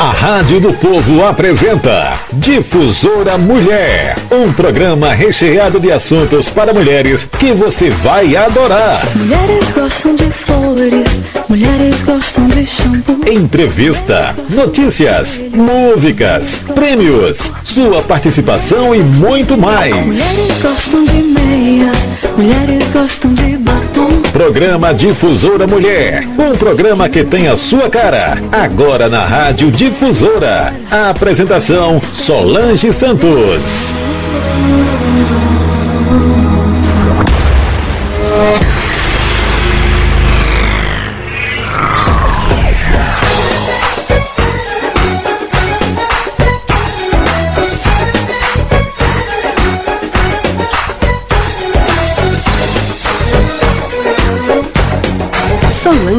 A Rádio do Povo apresenta Difusora Mulher, um programa recheado de assuntos para mulheres que você vai adorar. Mulheres gostam de flores, mulheres gostam de shampoo. Entrevista, notícias, músicas, prêmios, sua participação e muito mais. Mulheres gostam de meia, mulheres gostam de batom. Programa Difusora Mulher, um programa que tem a sua cara. Agora na Rádio Difusora. A apresentação Solange Santos.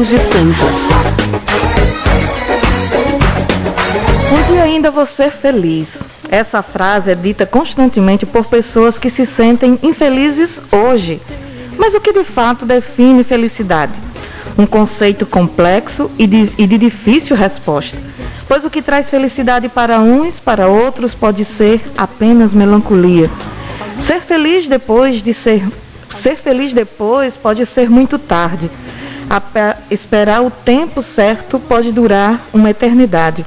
Solange Santos. Pude ainda você feliz. Essa frase é dita constantemente por pessoas que se sentem infelizes hoje. Mas o que de fato define felicidade? Um conceito complexo e de, e de difícil resposta. Pois o que traz felicidade para uns, para outros, pode ser apenas melancolia. Ser feliz depois de ser. Ser feliz depois pode ser muito tarde. Esperar o tempo certo pode durar uma eternidade.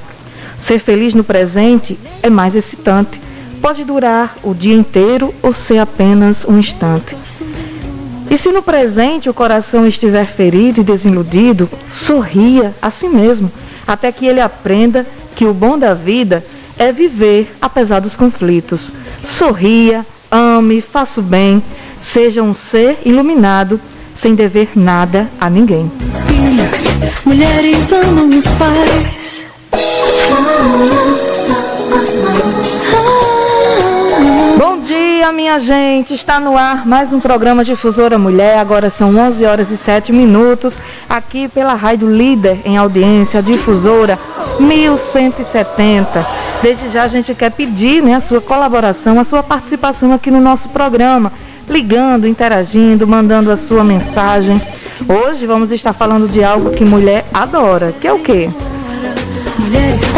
Ser feliz no presente é mais excitante. Pode durar o dia inteiro ou ser apenas um instante. E se no presente o coração estiver ferido e desiludido, sorria a si mesmo, até que ele aprenda que o bom da vida é viver apesar dos conflitos. Sorria, ame, faça o bem, seja um ser iluminado, sem dever nada a ninguém. Mulheres os pais. Bom dia, minha gente. Está no ar mais um programa Difusora Mulher. Agora são 11 horas e 7 minutos. Aqui pela Rádio Líder em audiência, Difusora 1170. Desde já a gente quer pedir né, a sua colaboração, a sua participação aqui no nosso programa. Ligando, interagindo, mandando a sua mensagem. Hoje vamos estar falando de algo que mulher adora, que é o quê?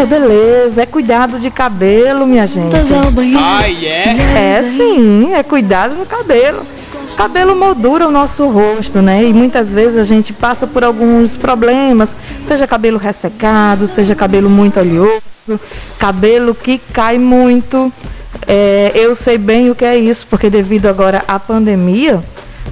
É beleza, é cuidado de cabelo, minha gente. ao banheiro. É sim, é cuidado no cabelo. Cabelo moldura o nosso rosto, né? E muitas vezes a gente passa por alguns problemas, seja cabelo ressecado, seja cabelo muito oleoso, cabelo que cai muito. É, eu sei bem o que é isso, porque devido agora à pandemia,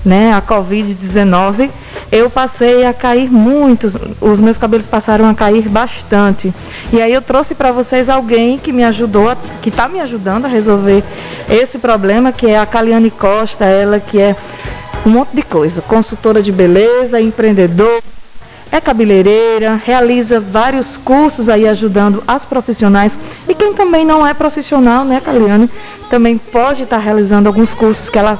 né, a Covid-19, eu passei a cair muito, os meus cabelos passaram a cair bastante. E aí eu trouxe para vocês alguém que me ajudou, que está me ajudando a resolver esse problema, que é a Caliane Costa, ela que é um monte de coisa, consultora de beleza, empreendedor, é cabeleireira, realiza vários cursos aí ajudando as profissionais. E quem também não é profissional, né, Caliane, também pode estar realizando alguns cursos que ela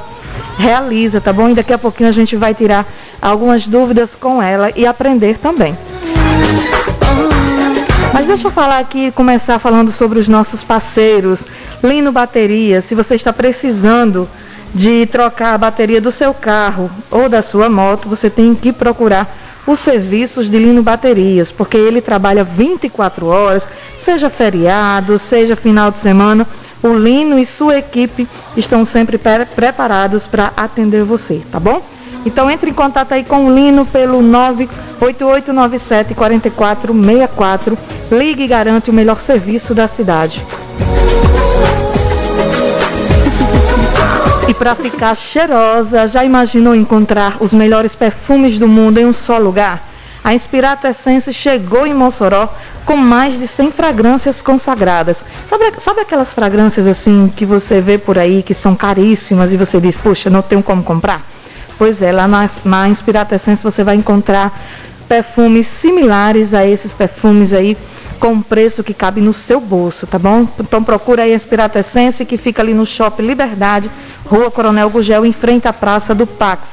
realiza, tá bom? E daqui a pouquinho a gente vai tirar algumas dúvidas com ela e aprender também. Mas deixa eu falar aqui, começar falando sobre os nossos parceiros. Lino Bateria, se você está precisando de trocar a bateria do seu carro ou da sua moto, você tem que procurar os serviços de Lino Baterias, porque ele trabalha 24 horas, seja feriado, seja final de semana. O Lino e sua equipe estão sempre pre- preparados para atender você, tá bom? Então entre em contato aí com o Lino pelo 98897 4464. Ligue e garante o melhor serviço da cidade. E para ficar cheirosa, já imaginou encontrar os melhores perfumes do mundo em um só lugar? A Inspirato Essence chegou em Mossoró com mais de 100 fragrâncias consagradas. Sabe, sabe aquelas fragrâncias assim que você vê por aí que são caríssimas e você diz, puxa, não tenho como comprar? Pois é, lá na, na Inspirato Essence você vai encontrar perfumes similares a esses perfumes aí com um preço que cabe no seu bolso, tá bom? Então procura aí a Inspirato Essence que fica ali no Shopping Liberdade, Rua Coronel Gugel, em frente à Praça do Pax.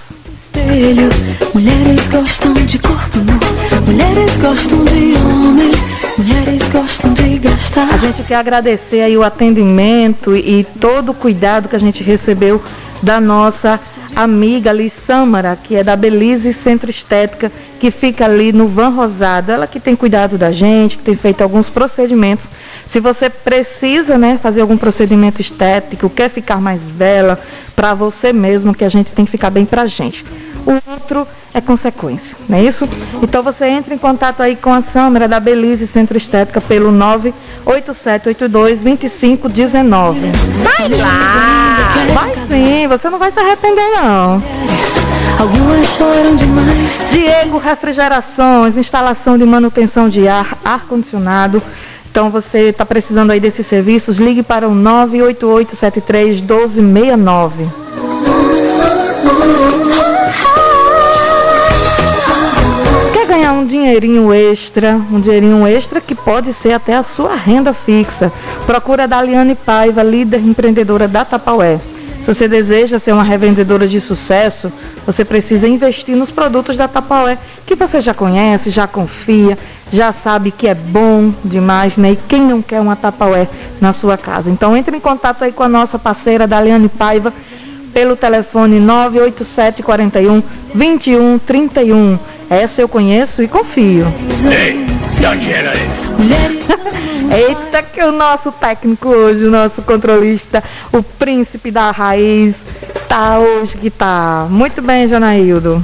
Espelho, mulheres gostam de corpo nu, mulheres gostam de homem, mulheres gostam de gastar. A gente quer agradecer aí o atendimento e todo o cuidado que a gente recebeu da nossa amiga ali, que é da Belize Centro Estética, que fica ali no Van Rosado. Ela que tem cuidado da gente, que tem feito alguns procedimentos. Se você precisa né, fazer algum procedimento estético, quer ficar mais bela, para você mesmo, que a gente tem que ficar bem pra gente. O outro é consequência, não é isso? Então você entra em contato aí com a Samara da Belize Centro Estética pelo 98782 2519. Vai lá! Vai sim, você não vai se arrepender não. Algumas choram demais. Diego Refrigerações, instalação de manutenção de ar, ar-condicionado. Então você está precisando aí desses serviços, ligue para o 98873 dinheirinho extra, um dinheirinho extra que pode ser até a sua renda fixa? Procura a Daliane Paiva, líder empreendedora da Tapaué. Se você deseja ser uma revendedora de sucesso, você precisa investir nos produtos da Tapaué, que você já conhece, já confia, já sabe que é bom demais, né? E quem não quer uma Tapaué na sua casa? Então entre em contato aí com a nossa parceira Daliane Paiva pelo telefone 987 41 21 31. Essa eu conheço e confio. Ei. Eita, que o nosso técnico hoje, o nosso controlista, o príncipe da raiz, tá hoje que tá. Muito bem, Janaildo.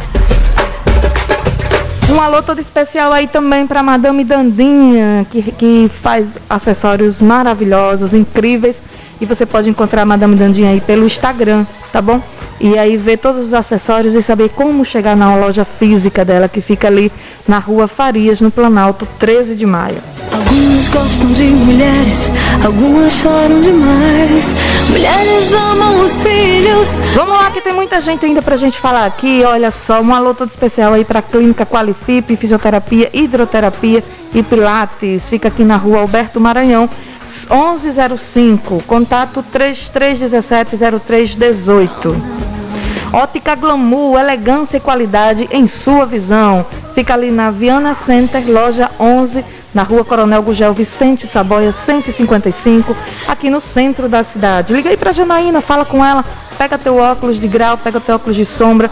Um alô todo especial aí também para Madame Dandinha, que, que faz acessórios maravilhosos, incríveis. E você pode encontrar a Madame Dandinha aí pelo Instagram, tá bom? E aí ver todos os acessórios e saber como chegar na loja física dela, que fica ali na rua Farias, no Planalto, 13 de maio. Algumas gostam de mulheres, algumas choram demais. Mulheres amam os filhos. Vamos lá que tem muita gente ainda pra gente falar aqui. Olha só, um alô todo especial aí pra Clínica Qualifip, Fisioterapia, Hidroterapia e Pilates. Fica aqui na rua Alberto Maranhão, 1105, contato 33170318. Ótica Glamour, elegância e qualidade em sua visão. Fica ali na Viana Center, loja 11, na rua Coronel Gugel Vicente Saboia 155, aqui no centro da cidade. Liga aí pra Janaína, fala com ela, pega teu óculos de grau, pega teu óculos de sombra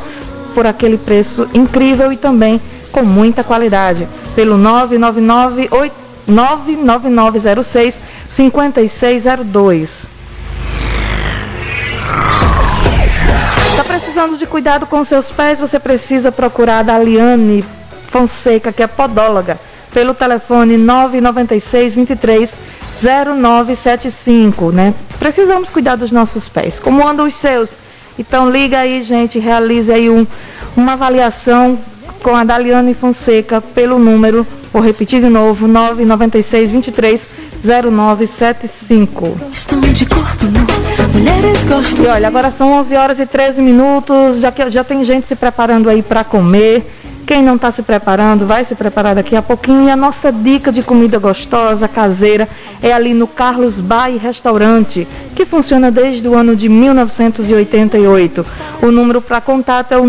por aquele preço incrível e também com muita qualidade. Pelo 999 99906 5602. Está precisando de cuidado com seus pés? Você precisa procurar a Daliane Fonseca, que é podóloga, pelo telefone 996 23 0975, né? Precisamos cuidar dos nossos pés. Como andam os seus? Então liga aí, gente, realize aí um, uma avaliação com a Daliane Fonseca pelo número, vou repetir de novo, 996 23 0975. Gostam de corpo nu. Mulheres gostam. E olha, agora são 11 horas e 13 minutos, já, que, já tem gente se preparando aí para comer. Quem não está se preparando, vai se preparar daqui a pouquinho. E a nossa dica de comida gostosa, caseira, é ali no Carlos Bar Restaurante, que funciona desde o ano de 1988. O número para contato é o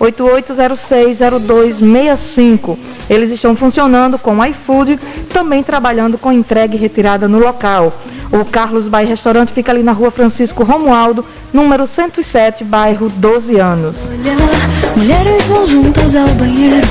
988060265. Eles estão funcionando com iFood, também trabalhando com entrega e retirada no local. O Carlos Bai Restaurante fica ali na rua Francisco Romualdo, número 107, bairro 12 anos. Mulheres vão juntas ao banheiro.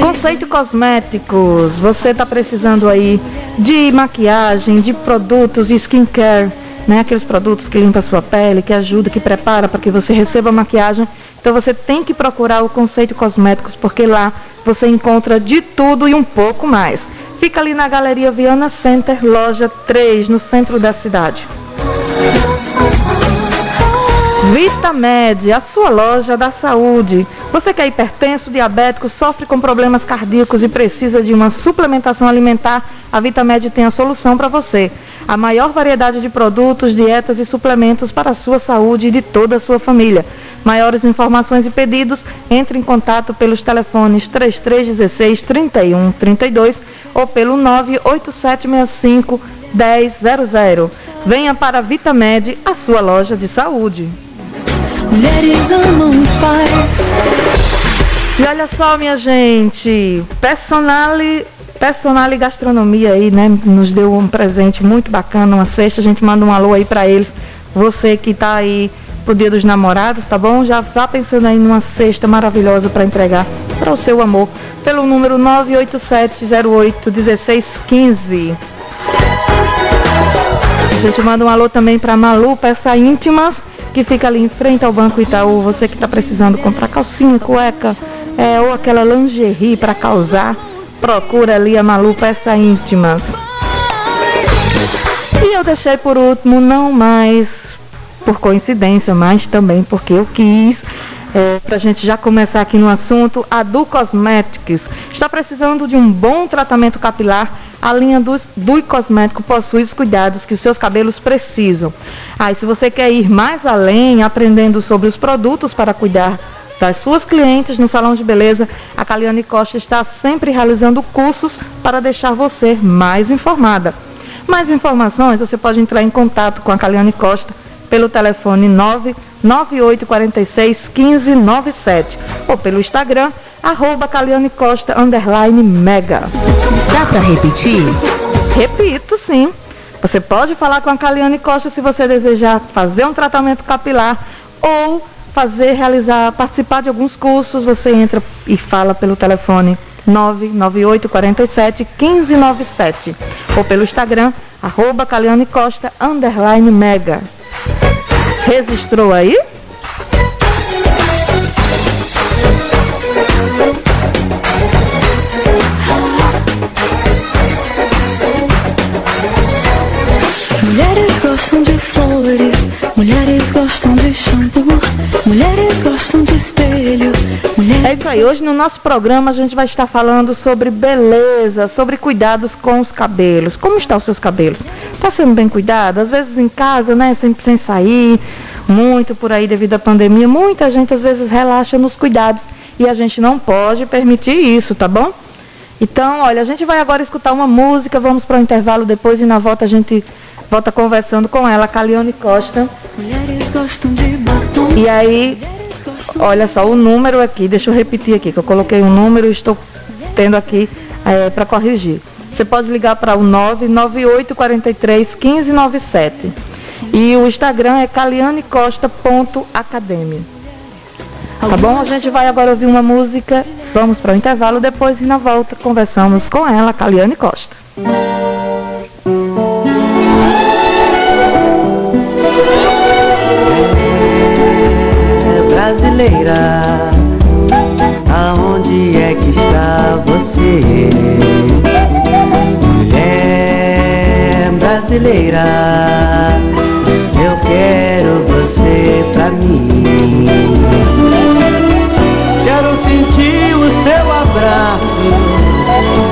Conceito Cosméticos, você está precisando aí de maquiagem, de produtos de skincare, né? Aqueles produtos que limpam a sua pele, que ajuda, que prepara para que você receba maquiagem. Então você tem que procurar o Conceito Cosméticos, porque lá você encontra de tudo e um pouco mais. Fica ali na Galeria Viana Center, loja 3, no centro da cidade. Vitamed, a sua loja da saúde. Você que é hipertenso, diabético, sofre com problemas cardíacos e precisa de uma suplementação alimentar, a Vitamed tem a solução para você. A maior variedade de produtos, dietas e suplementos para a sua saúde e de toda a sua família. Maiores informações e pedidos, entre em contato pelos telefones 3316 3132 ou pelo 98765 1000. Venha para a Vitamed, a sua loja de saúde. E olha só, minha gente, Personale, Personale Gastronomia aí, né, nos deu um presente muito bacana, uma cesta, a gente manda um alô aí para eles. Você que está aí pro Dia dos Namorados, tá bom? Já vá pensando aí numa cesta maravilhosa para entregar para o seu amor pelo número 987081615. A gente manda um alô também para Malu Peça Íntimas, que fica ali em frente ao Banco Itaú. Você que está precisando comprar calcinha, cueca, é, ou aquela lingerie para causar, procura ali a Malu Peça Íntimas. E eu deixei por último, não mais por coincidência, mas também porque eu quis é, para a gente já começar aqui no assunto, a Du Cosmetics está precisando de um bom tratamento capilar. A linha do, do Cosmético possui os cuidados que os seus cabelos precisam. Aí, ah, se você quer ir mais além, aprendendo sobre os produtos para cuidar das suas clientes no salão de beleza, a Caliane Costa está sempre realizando cursos para deixar você mais informada. Mais informações, você pode entrar em contato com a Caliane Costa pelo telefone 99846 1597 ou pelo Instagram, arroba Caliane Costa, underline mega. Dá para repetir? Repito, sim. Você pode falar com a Caliane Costa se você desejar fazer um tratamento capilar ou fazer, realizar, participar de alguns cursos. Você entra e fala pelo telefone 99847 1597 ou pelo Instagram, arroba Caliane Costa, underline mega. Registrou aí? Mulheres gostam de flores, mulheres gostam de shampoo, mulheres gostam de espelho. Mulheres... É isso aí, hoje no nosso programa a gente vai estar falando sobre beleza, sobre cuidados com os cabelos. Como estão os seus cabelos? Está sendo bem cuidado? Às vezes em casa, né? Sempre sem sair, muito por aí devido à pandemia. Muita gente às vezes relaxa nos cuidados e a gente não pode permitir isso, tá bom? Então, olha, a gente vai agora escutar uma música, vamos para o intervalo depois e na volta a gente volta conversando com ela, Calione Costa. E aí, olha só o número aqui, deixa eu repetir aqui, que eu coloquei um número e estou tendo aqui é, para corrigir. Você pode ligar para o 998 43 1597. E o Instagram é calianecosta.academy. Tá bom? A gente vai agora ouvir uma música. Vamos para o intervalo depois e na volta conversamos com ela, Caliane Costa. Brasileira, aonde é que está você? brasileira Eu quero você pra mim. Quero sentir o seu abraço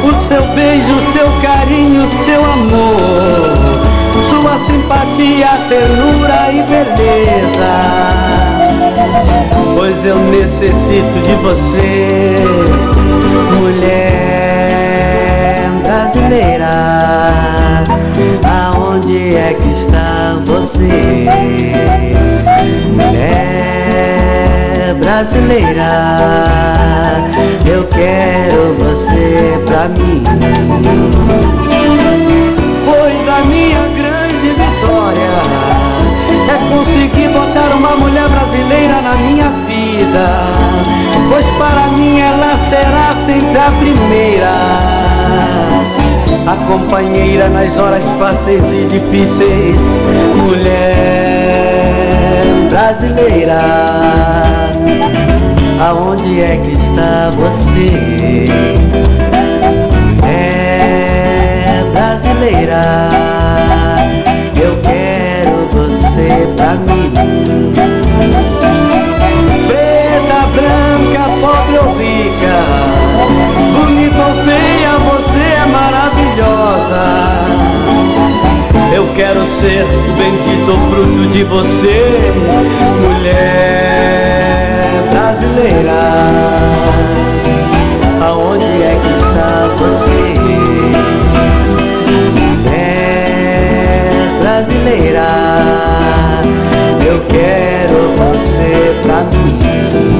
O seu beijo, o seu carinho, o seu amor. Sua simpatia, ternura e beleza Pois eu necessito de você Mulher brasileira Aonde é que está você? Mulher brasileira Eu quero você pra mim Pois a minha grande vitória botar uma mulher brasileira na minha vida Pois para mim ela será sempre a primeira a companheira nas horas fáceis e difíceis, mulher brasileira. Aonde é que está você? É brasileira. Mim. Preta, branca, pobre ou rica, bonita ou feia, você é maravilhosa. Eu quero ser bendito fruto de você, mulher brasileira. Aonde é que está você? Mulher brasileira. Eu quero você pra mim.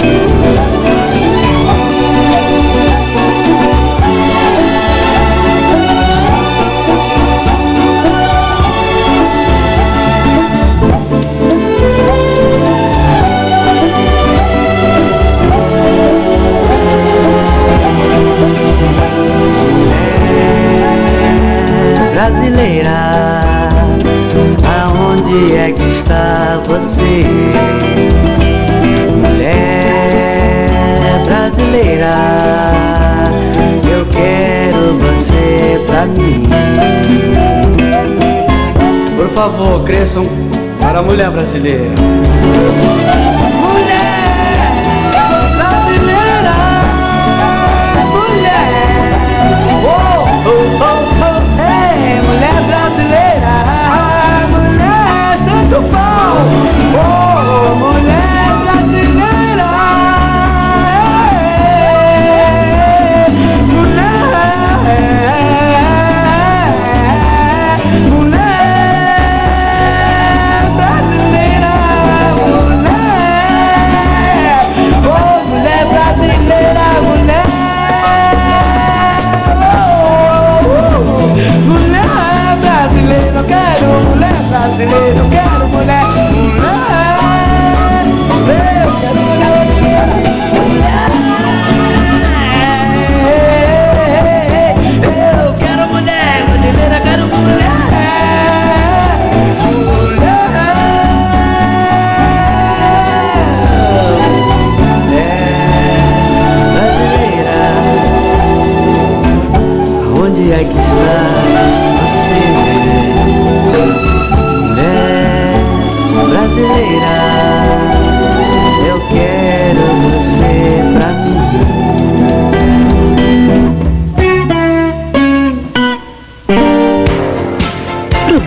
Mulher brasileira.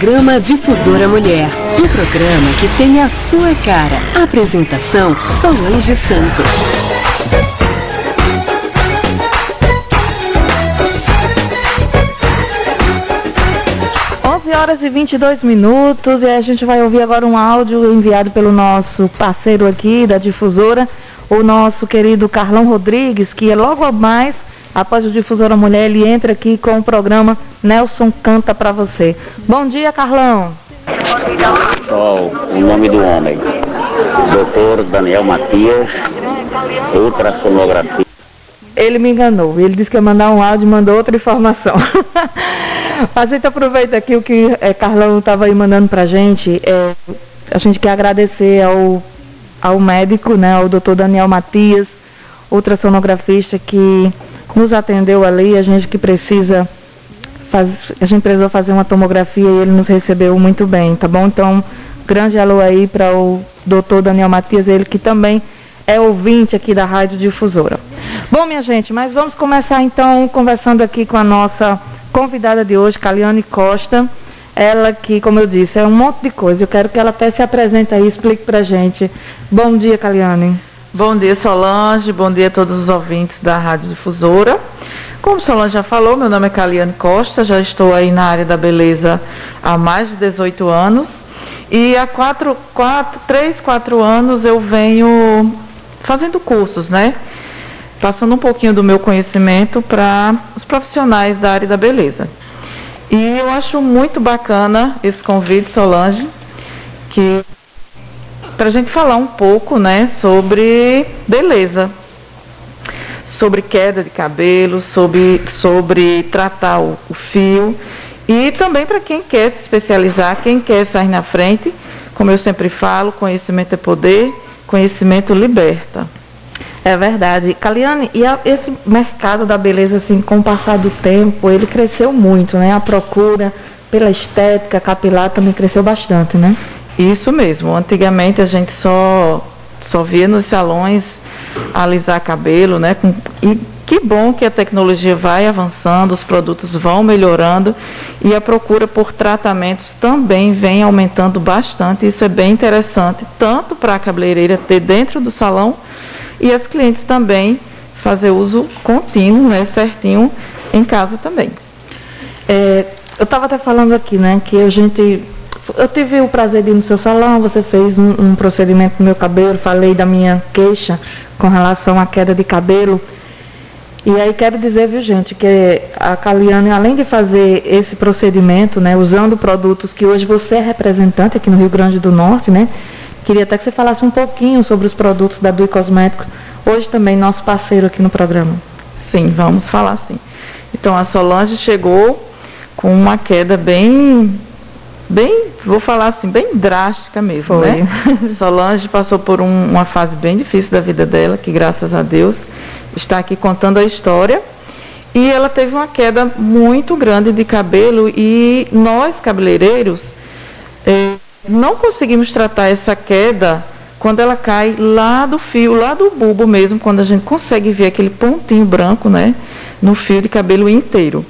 Programa Difusora Mulher. Um programa que tem a sua cara. Apresentação Solange Santos. horas e 22 minutos e a gente vai ouvir agora um áudio enviado pelo nosso parceiro aqui da difusora, o nosso querido Carlão Rodrigues, que é logo mais Após o Difusora Mulher, ele entra aqui com o programa Nelson Canta para você. Bom dia, Carlão. Sol, o nome do homem. Doutor Daniel Matias, ultrassonografia. Ele me enganou. Ele disse que ia mandar um áudio e mandou outra informação. a gente aproveita aqui o que é, Carlão estava aí mandando para a gente. É, a gente quer agradecer ao, ao médico, né, ao doutor Daniel Matias, ultrassonografista, que nos atendeu ali, a gente que precisa faz, a gente precisou fazer uma tomografia e ele nos recebeu muito bem, tá bom? Então, grande alô aí para o doutor Daniel Matias, ele que também é ouvinte aqui da Rádio Difusora. Bom, minha gente, mas vamos começar então conversando aqui com a nossa convidada de hoje, Caliane Costa. Ela que, como eu disse, é um monte de coisa. Eu quero que ela até se apresente aí, explique pra gente. Bom dia, Caliane. Bom dia, Solange. Bom dia a todos os ouvintes da Rádio Difusora. Como Solange já falou, meu nome é Caliane Costa, já estou aí na área da beleza há mais de 18 anos. E há quatro, quatro, três, quatro anos eu venho fazendo cursos, né? Passando um pouquinho do meu conhecimento para os profissionais da área da beleza. E eu acho muito bacana esse convite, Solange, que para a gente falar um pouco né, sobre beleza, sobre queda de cabelo, sobre, sobre tratar o, o fio e também para quem quer se especializar, quem quer sair na frente, como eu sempre falo, conhecimento é poder, conhecimento liberta. É verdade. Caliane, e a, esse mercado da beleza, assim, com o passar do tempo, ele cresceu muito, né? A procura pela estética capilar também cresceu bastante, né? Isso mesmo. Antigamente a gente só, só via nos salões alisar cabelo, né? Com, e que bom que a tecnologia vai avançando, os produtos vão melhorando e a procura por tratamentos também vem aumentando bastante. Isso é bem interessante, tanto para a cabeleireira ter dentro do salão e as clientes também fazer uso contínuo, né, certinho, em casa também. É, eu estava até falando aqui, né, que a gente eu tive o prazer de ir no seu salão, você fez um, um, procedimento no meu cabelo, falei da minha queixa com relação à queda de cabelo. E aí quero dizer, viu gente, que a Caliane, além de fazer esse procedimento, né, usando produtos que hoje você é representante aqui no Rio Grande do Norte, né? Queria até que você falasse um pouquinho sobre os produtos da Dui Cosméticos, hoje também nosso parceiro aqui no programa. Sim, vamos falar sim. Então a Solange chegou com uma queda bem bem, vou falar assim, bem drástica mesmo, Foi. né? Solange passou por um, uma fase bem difícil da vida dela, que graças a Deus está aqui contando a história. E ela teve uma queda muito grande de cabelo e nós, cabeleireiros, não conseguimos tratar essa queda quando ela cai lá do fio, lá do bulbo mesmo, quando a gente consegue ver aquele pontinho branco, né, no fio de cabelo inteiro.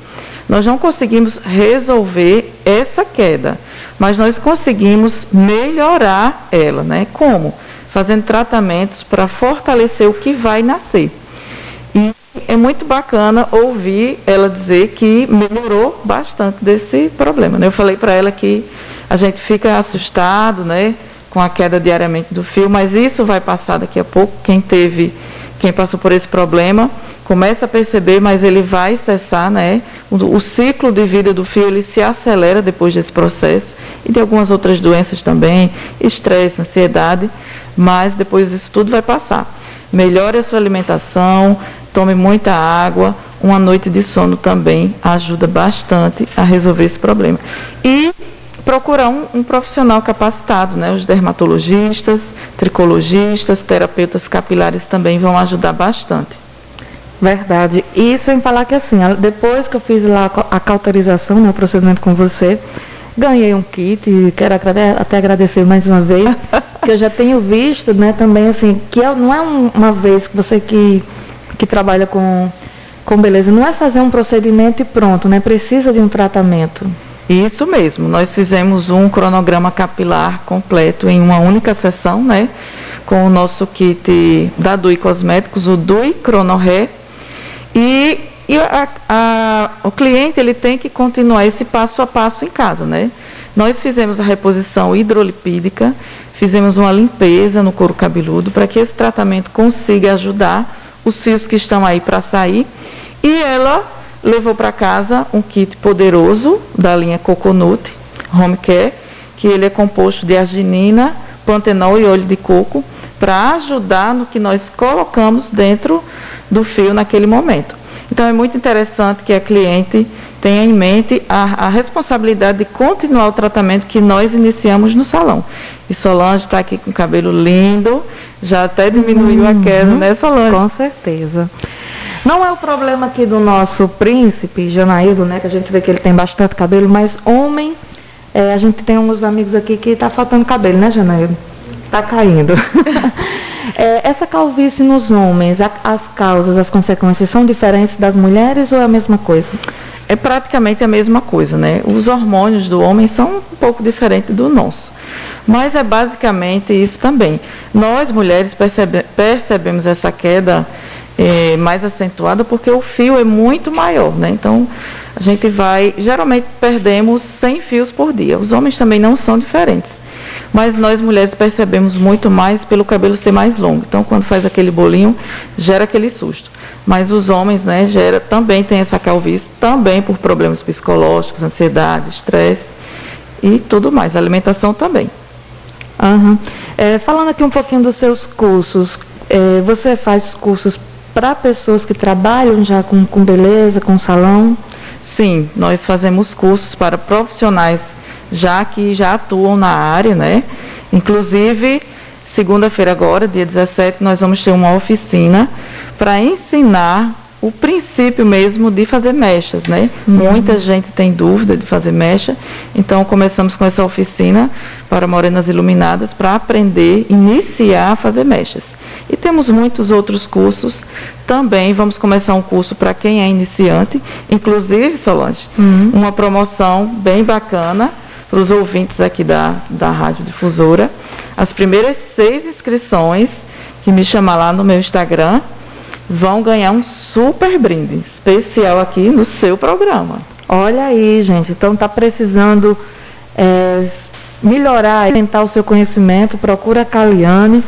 Nós não conseguimos resolver essa queda, mas nós conseguimos melhorar ela, né? Como? Fazendo tratamentos para fortalecer o que vai nascer. E é muito bacana ouvir ela dizer que melhorou bastante desse problema. Né? Eu falei para ela que a gente fica assustado, né? com a queda diariamente do fio, mas isso vai passar daqui a pouco. Quem teve, quem passou por esse problema, começa a perceber, mas ele vai cessar, né? O, o, ciclo de vida do fio ele se acelera depois desse processo e de algumas outras doenças também, estresse, ansiedade, mas depois isso tudo vai passar. Melhore a sua alimentação, tome muita água, uma noite de sono também ajuda bastante a resolver esse problema. E procurar um, um, profissional capacitado, né? Os dermatologistas, tricologistas, terapeutas capilares também vão ajudar bastante. Verdade. E sem falar que assim, depois que eu fiz lá a cauterização, né, o procedimento com você, ganhei um kit e quero até agradecer mais uma vez, que eu já tenho visto, né, também assim, que é, não é uma vez que você que, que trabalha com, com beleza, não é fazer um procedimento e pronto, né? Precisa de um tratamento. Isso mesmo, nós fizemos um cronograma capilar completo em uma única sessão, né? Com o nosso kit da Dui Cosméticos, o Dui Cronoré. E, e a, a, o cliente ele tem que continuar esse passo a passo em casa, né? Nós fizemos a reposição hidrolipídica, fizemos uma limpeza no couro cabeludo para que esse tratamento consiga ajudar os fios que estão aí para sair. E ela levou para casa um kit poderoso da linha Coconut Home Care, que ele é composto de arginina, pantenol e óleo de coco, para ajudar no que nós colocamos dentro do fio naquele momento. Então é muito interessante que a cliente tenha em mente a, a responsabilidade de continuar o tratamento que nós iniciamos no salão. E Solange está aqui com o cabelo lindo, já até diminuiu uhum, a queda, né Solange? Com certeza. Não é o problema aqui do nosso príncipe, Janaído, né? Que a gente vê que ele tem bastante cabelo, mas homem, é, a gente tem uns amigos aqui que está faltando cabelo, né, Janaído? Está caindo. é, essa calvície nos homens, a, as causas, as consequências são diferentes das mulheres ou é a mesma coisa? É praticamente a mesma coisa, né? Os hormônios do homem são um pouco diferentes do nosso. Mas é basicamente isso também. Nós, mulheres, percebe, percebemos essa queda é, mais acentuada porque o fio é muito maior, né? Então a gente vai, geralmente perdemos 100 fios por dia. Os homens também não são diferentes. Mas nós mulheres percebemos muito mais pelo cabelo ser mais longo. Então quando faz aquele bolinho, gera aquele susto. Mas os homens, né, gera, também tem essa calvície, também por problemas psicológicos, ansiedade, estresse e tudo mais. Alimentação também. Uhum. É, falando aqui um pouquinho dos seus cursos, é, você faz cursos para pessoas que trabalham já com, com beleza, com salão? Sim, nós fazemos cursos para profissionais já que já atuam na área, né? Inclusive, segunda-feira agora, dia 17, nós vamos ter uma oficina para ensinar o princípio mesmo de fazer mechas, né? Uhum. Muita gente tem dúvida de fazer mecha, então começamos com essa oficina para morenas iluminadas para aprender, iniciar a fazer mechas. E temos muitos outros cursos também. Vamos começar um curso para quem é iniciante, inclusive, Solange, uhum. uma promoção bem bacana para os ouvintes aqui da, da Rádio Difusora. As primeiras seis inscrições que me chamar lá no meu Instagram vão ganhar um super brinde especial aqui no seu programa. Olha aí, gente. Então está precisando é, melhorar, aumentar o seu conhecimento, procura a Caliane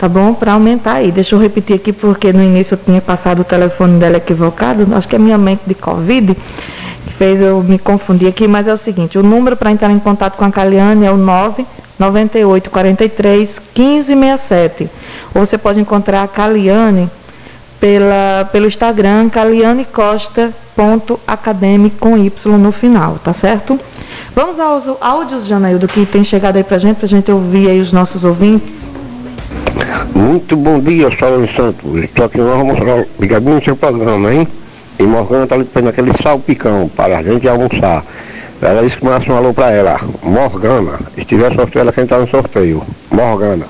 tá bom? Para aumentar aí. Deixa eu repetir aqui, porque no início eu tinha passado o telefone dela equivocado. Acho que é minha mente de Covid que fez eu me confundir aqui, mas é o seguinte, o número para entrar em contato com a Caliane é o 998 43 1567. Ou você pode encontrar a Caliane pela, pelo Instagram, Caliane Costa ponto acadêmico com Y no final, tá certo? Vamos aos áudios, Janaildo, que tem chegado aí pra gente, pra gente ouvir aí os nossos ouvintes. Muito bom dia, Saulo Santos. Estou aqui no almoçar, ligadinho no seu programa, hein? E Morgana está lhe pedindo aquele salpicão para a gente almoçar. Ela disse que mandasse um alô pra ela. Morgana. Se tiver sorteio, ela quer entrar no sorteio. Morgana.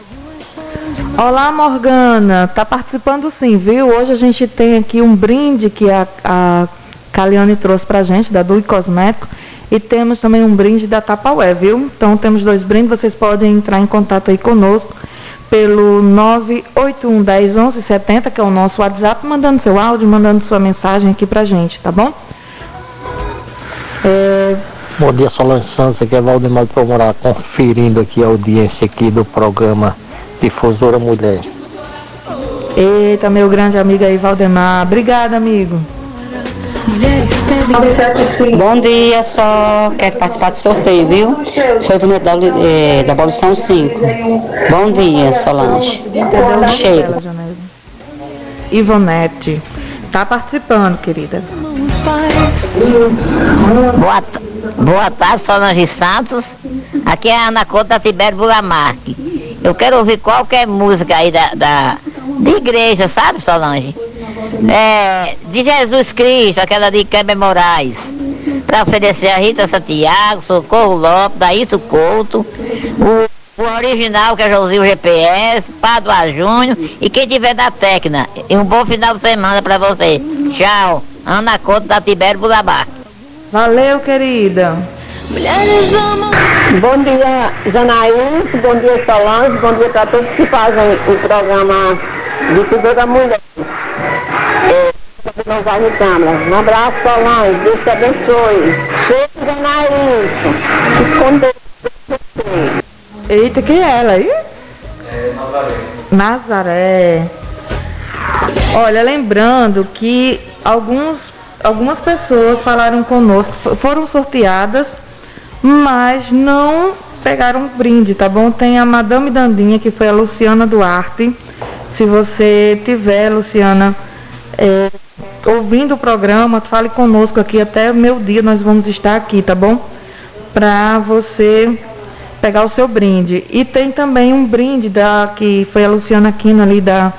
Olá, Morgana. Tá participando sim, viu? Hoje a gente tem aqui um brinde que a, a Caliane trouxe pra gente, da Dui Cosmético. E temos também um brinde da Tapaué, viu? Então temos dois brindes, vocês podem entrar em contato aí conosco pelo 981 10 11 70, que é o nosso WhatsApp, mandando seu áudio, mandando sua mensagem aqui pra gente, tá bom? É... Bom dia, Solange Santos, aqui é Valdemar de Pomorar, conferindo aqui a audiência aqui do programa Difusora Mulher. Eita, meu grande amigo aí, Valdemar. Obrigada, amigo. Bom dia, só quero participar do sorteio, viu? Sou bonito da, é, da Abolição 5. Bom dia, Solange. Cheiro. Ivonete. Tá participando, querida. Boa, boa tarde, Solange Santos. Aqui é a Ana Couto da Tibério Bulamarque. Eu quero ouvir qualquer música aí da, da de igreja, sabe, Solange? É, de Jesus Cristo, aquela de Kleber Moraes, para oferecer a Rita Santiago, Socorro Lopes, Daíto Couto, o, o original que é Josil GPS, Padua Júnior e quem tiver da Tecna. E um bom final de semana para você. Tchau. Ana Couto da Tibério Bulabá. Valeu, querida. Mulheres amam. Bom dia, Janaína. Bom dia, Solange. Bom dia para todos que fazem o programa de Tudo da Mulher. Não vai no câmera. Um abraço, Solange. Deus te abençoe. Cheio Janaína. Escondeu. Eita, quem é ela aí? Nazaré. Olha, lembrando que alguns, algumas pessoas falaram conosco, foram sorteadas, mas não pegaram brinde, tá bom? Tem a Madame Dandinha, que foi a Luciana Duarte. Se você tiver, Luciana, é, ouvindo o programa, fale conosco aqui até meu dia, nós vamos estar aqui, tá bom? Para você pegar o seu brinde. E tem também um brinde da que foi a Luciana Aquino ali da,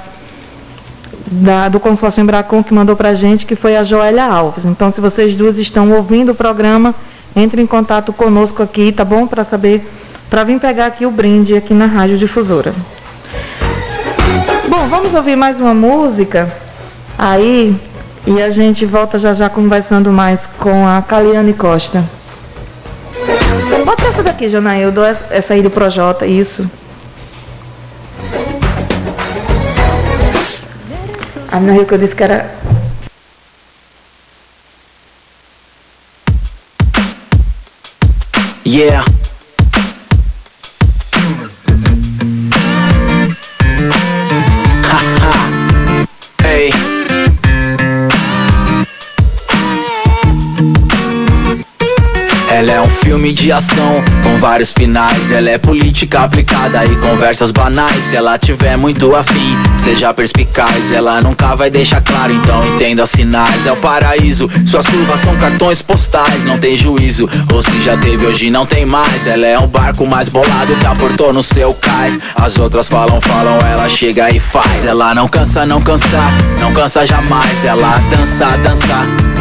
da do consórcio Embracon que mandou pra gente, que foi a Joélia Alves. Então, se vocês duas estão ouvindo o programa, entre em contato conosco aqui, tá bom? Para saber, para vir pegar aqui o brinde aqui na Rádio Difusora. Bom, vamos ouvir mais uma música aí e a gente volta já já conversando mais com a Caliane Costa. Bota essa daqui, Janaildo, essa aí do Projota, isso. A Ana Rio que eu disse que era. Yeah. Filme de ação com vários finais. Ela é política aplicada e conversas banais. Se ela tiver muito afim, seja perspicaz. Ela nunca vai deixar claro, então entenda sinais. É o paraíso, suas curvas são cartões postais. Não tem juízo, ou se já teve, hoje não tem mais. Ela é um barco mais bolado que aportou no seu cais. As outras falam, falam, ela chega e faz. Ela não cansa, não cansa, não cansa jamais. Ela dança, dança.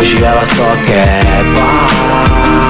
Hoje ela só quer paz.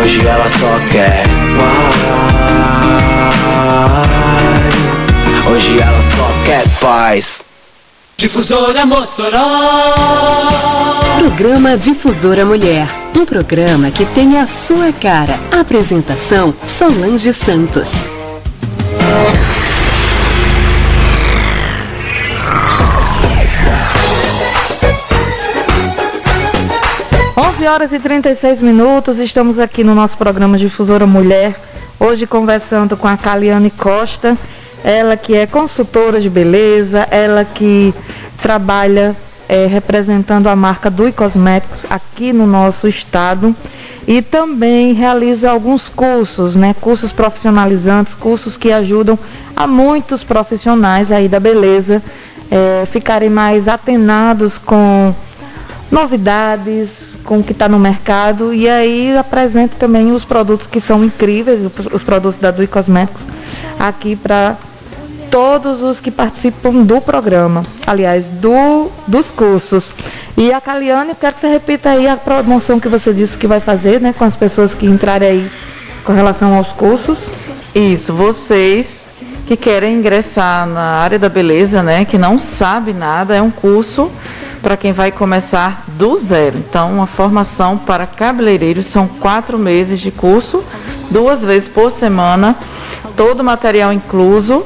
Hoje ela só quer paz. Hoje ela só quer paz. Difusora Mossoró. Programa Difusora Mulher. Um programa que tem a sua cara. Apresentação Solange Santos 11 horas e 36 minutos, estamos aqui no nosso programa Difusora Mulher, hoje conversando com a Caliane Costa, ela que é consultora de beleza, ela que trabalha é, representando a marca Dui Cosméticos aqui no nosso estado e também realiza alguns cursos, né, cursos profissionalizantes, cursos que ajudam a muitos profissionais aí da beleza é, ficarem mais atenados com novidades, com o que está no mercado e aí apresento também os produtos que são incríveis, os produtos da Dui Cosméticos, aqui para todos os que participam do programa, aliás, do, dos cursos. E a Caliane, quero que você repita aí a promoção que você disse que vai fazer, né, com as pessoas que entrarem aí com relação aos cursos. Isso, vocês que querem ingressar na área da beleza, né, que não sabe nada, é um curso para quem vai começar do zero. Então, uma formação para cabeleireiros são quatro meses de curso, duas vezes por semana, todo material incluso.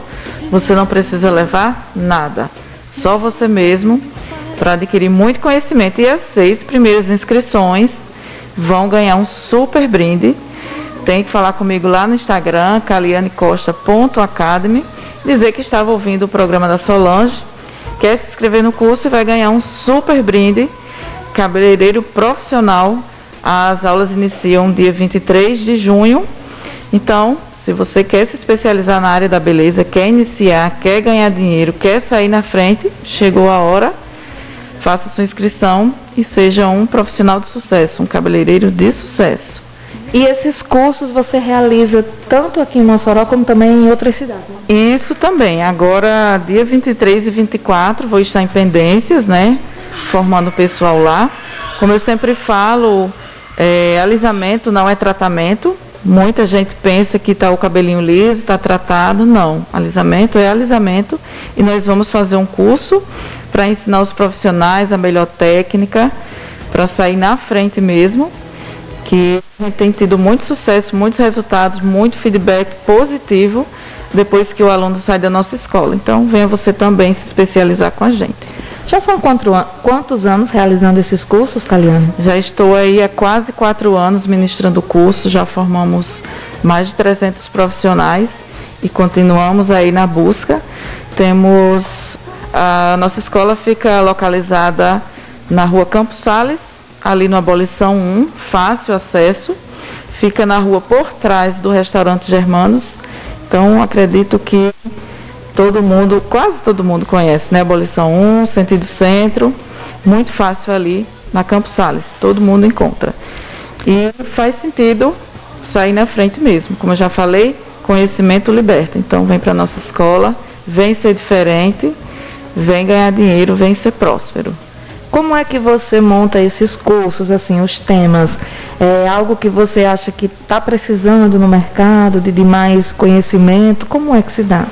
Você não precisa levar nada, só você mesmo para adquirir muito conhecimento. E as seis primeiras inscrições vão ganhar um super brinde. Tem que falar comigo lá no Instagram, calianecosta.academy, dizer que estava ouvindo o programa da Solange quer se inscrever no curso e vai ganhar um super brinde, cabeleireiro profissional. As aulas iniciam dia 23 de junho. Então, se você quer se especializar na área da beleza, quer iniciar, quer ganhar dinheiro, quer sair na frente, chegou a hora. Faça sua inscrição e seja um profissional de sucesso, um cabeleireiro de sucesso. E esses cursos você realiza tanto aqui em Mossoró como também em outras cidades? Né? Isso também. Agora, dia 23 e 24, vou estar em Pendências, né? Formando o pessoal lá. Como eu sempre falo, é, alisamento não é tratamento. Muita gente pensa que está o cabelinho liso, está tratado. Não. Alisamento é alisamento. E nós vamos fazer um curso para ensinar os profissionais a melhor técnica, para sair na frente mesmo que a gente tem tido muito sucesso, muitos resultados, muito feedback positivo depois que o aluno sai da nossa escola. Então, venha você também se especializar com a gente. Já são quantos anos realizando esses cursos, Caliane? Já estou aí há quase quatro anos ministrando curso, já formamos mais de 300 profissionais e continuamos aí na busca. Temos, a nossa escola fica localizada na rua Campos Sales, ali no Abolição 1, fácil acesso. Fica na rua por trás do restaurante Germanos. Então acredito que todo mundo, quase todo mundo conhece, né? Abolição 1, sentido centro, muito fácil ali na Campos Sales. Todo mundo encontra. E faz sentido sair na frente mesmo. Como eu já falei, conhecimento liberta. Então vem para a nossa escola, vem ser diferente, vem ganhar dinheiro, vem ser próspero. Como é que você monta esses cursos, assim, os temas? É algo que você acha que está precisando no mercado, de, de mais conhecimento? Como é que se dá?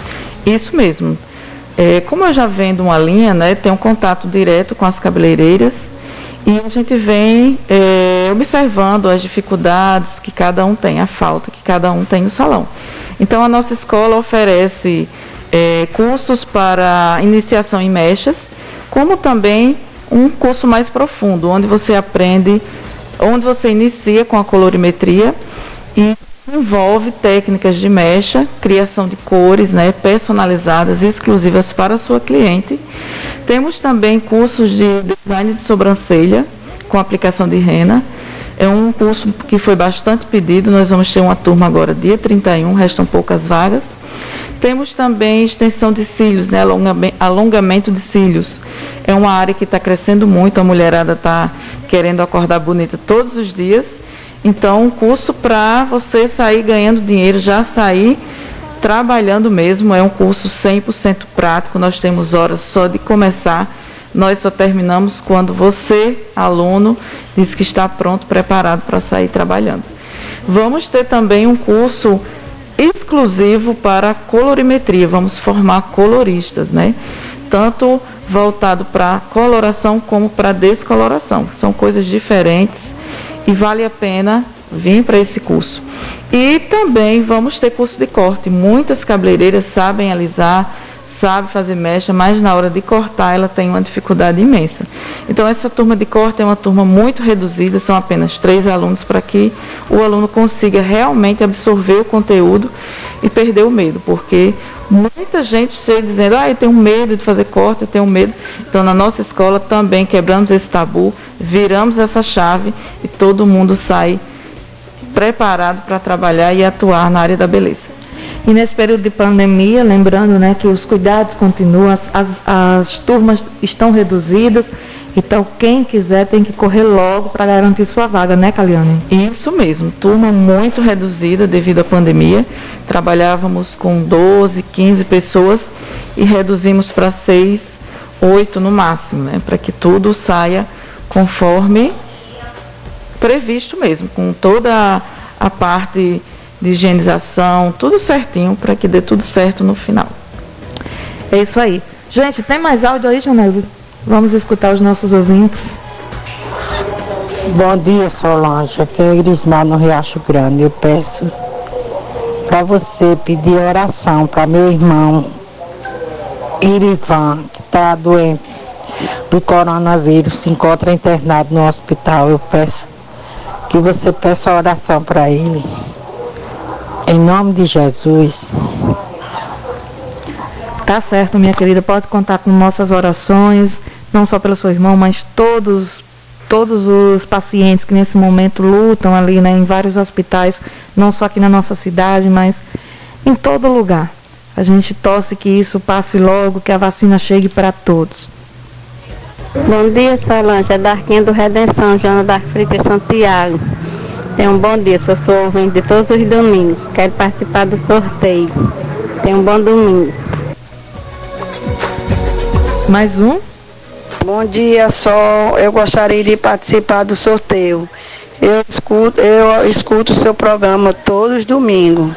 Isso mesmo. É, como eu já vendo uma linha, né, tenho um contato direto com as cabeleireiras e a gente vem é, observando as dificuldades que cada um tem, a falta que cada um tem no salão. Então a nossa escola oferece é, cursos para iniciação em mechas, como também um curso mais profundo, onde você aprende, onde você inicia com a colorimetria e envolve técnicas de mecha, criação de cores né, personalizadas e exclusivas para a sua cliente. Temos também cursos de design de sobrancelha com aplicação de rena. É um curso que foi bastante pedido, nós vamos ter uma turma agora dia 31, restam poucas vagas. Temos também extensão de cílios, né, alongamento de cílios. É uma área que está crescendo muito, a mulherada está querendo acordar bonita todos os dias. Então, um curso para você sair ganhando dinheiro, já sair trabalhando mesmo, é um curso 100% prático, nós temos horas só de começar. Nós só terminamos quando você, aluno, diz que está pronto, preparado para sair trabalhando. Vamos ter também um curso exclusivo para colorimetria. Vamos formar coloristas, né? Tanto voltado para coloração como para descoloração. São coisas diferentes e vale a pena vir para esse curso. E também vamos ter curso de corte. Muitas cabeleireiras sabem alisar, sabe fazer mecha, mas na hora de cortar ela tem uma dificuldade imensa. Então essa turma de corte é uma turma muito reduzida, são apenas três alunos para que o aluno consiga realmente absorver o conteúdo e perder o medo, porque muita gente chega dizendo, ah, eu tenho medo de fazer corte, eu tenho medo. Então na nossa escola também quebramos esse tabu, viramos essa chave e todo mundo sai preparado para trabalhar e atuar na área da beleza. E nesse período de pandemia, lembrando né, que os cuidados continuam, as, as turmas estão reduzidas, então quem quiser tem que correr logo para garantir sua vaga, né, Caliane? Isso mesmo, turma muito reduzida devido à pandemia. Trabalhávamos com 12, 15 pessoas e reduzimos para 6, 8 no máximo, né? Para que tudo saia conforme previsto mesmo, com toda a parte de higienização, tudo certinho para que dê tudo certo no final. É isso aí. Gente, tem mais áudio aí, Janelli? Vamos escutar os nossos ouvintes. Bom dia, Solange. Aqui é Grismar no Riacho Grande. Eu peço para você pedir oração para meu irmão Irivan, que está doente do coronavírus, se encontra internado no hospital. Eu peço que você peça oração para ele. Em nome de Jesus. Tá certo, minha querida. Pode contar com nossas orações, não só pelo seu irmão, mas todos todos os pacientes que nesse momento lutam ali, né, em vários hospitais, não só aqui na nossa cidade, mas em todo lugar. A gente torce que isso passe logo, que a vacina chegue para todos. Bom dia, Solange. É da Arquinha do Redenção, Joana da Frica Santiago. Tenha um bom dia, sou sua ouvinte de todos os domingos. Quero participar do sorteio. Tenha um bom domingo. Mais um? Bom dia, Sol. Eu gostaria de participar do sorteio. Eu escuto, eu escuto o seu programa todos os domingos.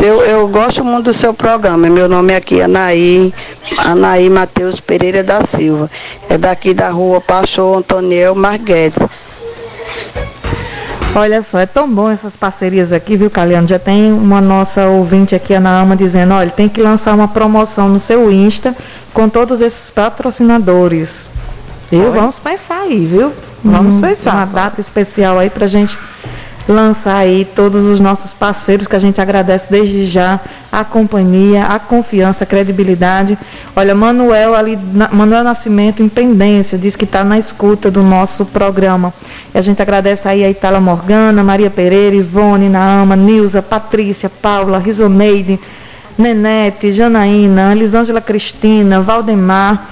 Eu, eu gosto muito do seu programa. Meu nome é aqui Anaí, Anaí Matheus Pereira da Silva. É daqui da rua Pastor Antoniel Marguedes. Olha só, é tão bom essas parcerias aqui, viu, Caliano? Já tem uma nossa ouvinte aqui, Ana Ama, dizendo, olha, tem que lançar uma promoção no seu Insta com todos esses patrocinadores. E vamos pensar aí, viu? Vamos hum, pensar. Uma data especial aí pra gente lançar aí todos os nossos parceiros que a gente agradece desde já a companhia, a confiança, a credibilidade. Olha, Manuel ali, Manuel Nascimento em pendência, diz que está na escuta do nosso programa. E a gente agradece aí a Itala Morgana, Maria Pereira, Ivone, Naama, Nilza, Patrícia, Paula, Rizoneide, Nenete, Janaína, Elisângela Cristina, Valdemar,